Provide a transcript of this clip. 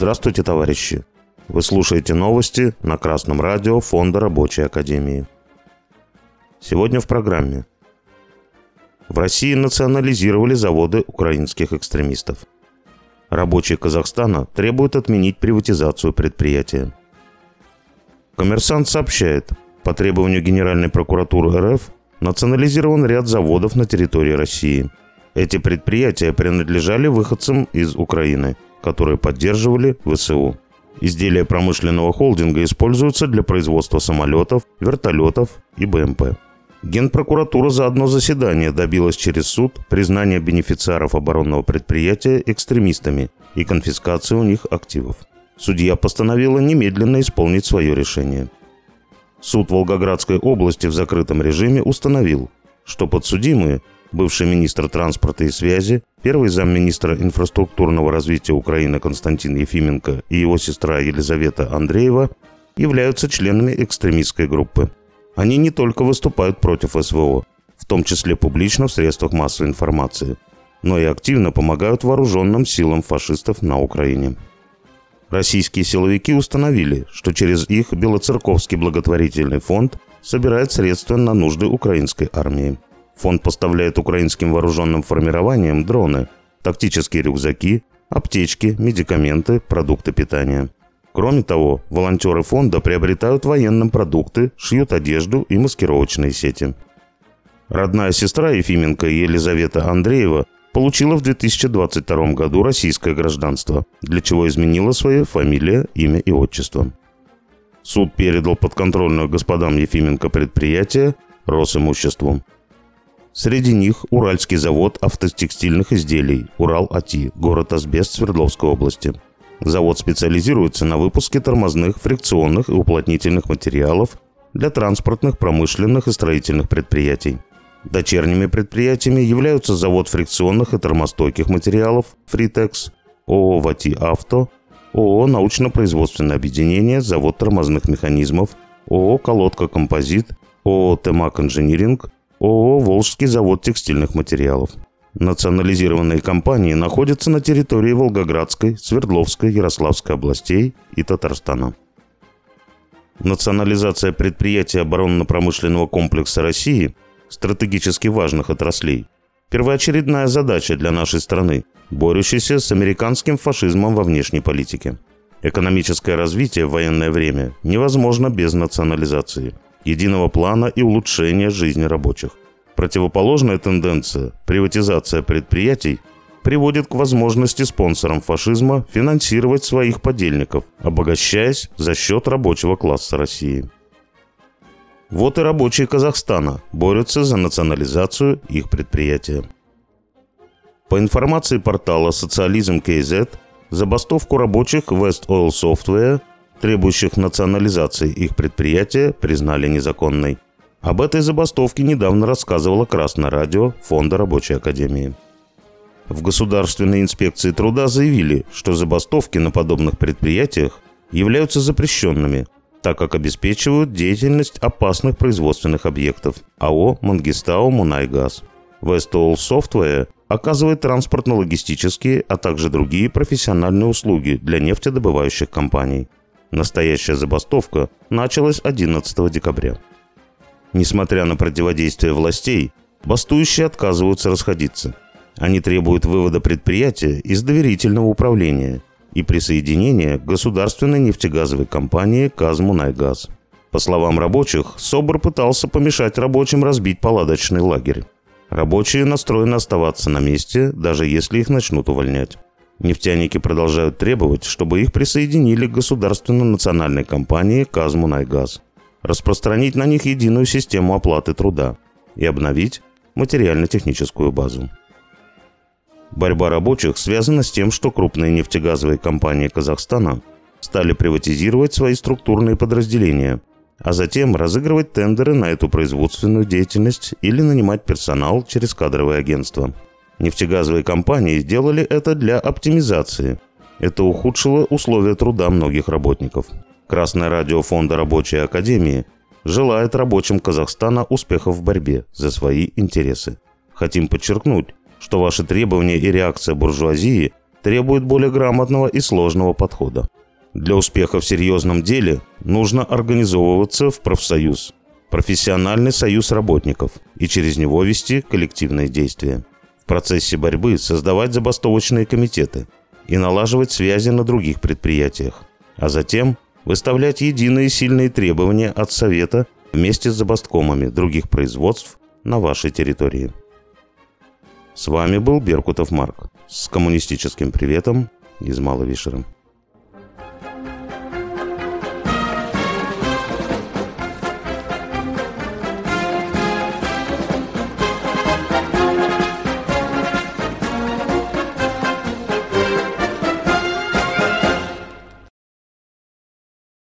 Здравствуйте, товарищи! Вы слушаете новости на Красном радио Фонда Рабочей Академии. Сегодня в программе. В России национализировали заводы украинских экстремистов. Рабочие Казахстана требуют отменить приватизацию предприятия. Коммерсант сообщает, по требованию Генеральной прокуратуры РФ национализирован ряд заводов на территории России. Эти предприятия принадлежали выходцам из Украины, которые поддерживали ВСУ. Изделия промышленного холдинга используются для производства самолетов, вертолетов и БМП. Генпрокуратура за одно заседание добилась через суд признания бенефициаров оборонного предприятия экстремистами и конфискации у них активов. Судья постановила немедленно исполнить свое решение. Суд Волгоградской области в закрытом режиме установил, что подсудимые бывший министр транспорта и связи, первый замминистра инфраструктурного развития Украины Константин Ефименко и его сестра Елизавета Андреева являются членами экстремистской группы. Они не только выступают против СВО, в том числе публично в средствах массовой информации, но и активно помогают вооруженным силам фашистов на Украине. Российские силовики установили, что через их Белоцерковский благотворительный фонд собирает средства на нужды украинской армии. Фонд поставляет украинским вооруженным формированиям дроны, тактические рюкзаки, аптечки, медикаменты, продукты питания. Кроме того, волонтеры фонда приобретают военным продукты, шьют одежду и маскировочные сети. Родная сестра Ефименко Елизавета Андреева получила в 2022 году российское гражданство, для чего изменила свои фамилия, имя и отчество. Суд передал подконтрольную господам Ефименко предприятие Росимуществу. Среди них Уральский завод автотекстильных изделий «Урал-АТИ», город Асбест Свердловской области. Завод специализируется на выпуске тормозных, фрикционных и уплотнительных материалов для транспортных, промышленных и строительных предприятий. Дочерними предприятиями являются завод фрикционных и термостойких материалов «Фритекс», ООО «Вати Авто», ООО «Научно-производственное объединение», завод тормозных механизмов, ООО «Колодка Композит», ООО «Темак Инжиниринг», ООО «Волжский завод текстильных материалов». Национализированные компании находятся на территории Волгоградской, Свердловской, Ярославской областей и Татарстана. Национализация предприятий оборонно-промышленного комплекса России стратегически важных отраслей – первоочередная задача для нашей страны, борющейся с американским фашизмом во внешней политике. Экономическое развитие в военное время невозможно без национализации – единого плана и улучшения жизни рабочих. Противоположная тенденция – приватизация предприятий – приводит к возможности спонсорам фашизма финансировать своих подельников, обогащаясь за счет рабочего класса России. Вот и рабочие Казахстана борются за национализацию их предприятия. По информации портала «Социализм КЗ», забастовку рабочих West Oil Software требующих национализации их предприятия, признали незаконной. Об этой забастовке недавно рассказывала Красное радио Фонда Рабочей Академии. В Государственной инспекции труда заявили, что забастовки на подобных предприятиях являются запрещенными, так как обеспечивают деятельность опасных производственных объектов АО «Мангистау Мунайгаз». Westall Software оказывает транспортно-логистические, а также другие профессиональные услуги для нефтедобывающих компаний – Настоящая забастовка началась 11 декабря. Несмотря на противодействие властей, бастующие отказываются расходиться. Они требуют вывода предприятия из доверительного управления и присоединения к государственной нефтегазовой компании «Казмунайгаз». По словам рабочих, СОБР пытался помешать рабочим разбить палаточный лагерь. Рабочие настроены оставаться на месте, даже если их начнут увольнять. Нефтяники продолжают требовать, чтобы их присоединили к государственно-национальной компании «Казмунайгаз», распространить на них единую систему оплаты труда и обновить материально-техническую базу. Борьба рабочих связана с тем, что крупные нефтегазовые компании Казахстана стали приватизировать свои структурные подразделения, а затем разыгрывать тендеры на эту производственную деятельность или нанимать персонал через кадровые агентства – Нефтегазовые компании сделали это для оптимизации. Это ухудшило условия труда многих работников. Красное радио Фонда Рабочей Академии желает рабочим Казахстана успехов в борьбе за свои интересы. Хотим подчеркнуть, что ваши требования и реакция буржуазии требует более грамотного и сложного подхода. Для успеха в серьезном деле нужно организовываться в профсоюз, профессиональный союз работников и через него вести коллективные действия. Процессе борьбы создавать забастовочные комитеты и налаживать связи на других предприятиях, а затем выставлять единые сильные требования от Совета вместе с забасткомами других производств на вашей территории. С вами был Беркутов Марк с коммунистическим приветом из Маловишера.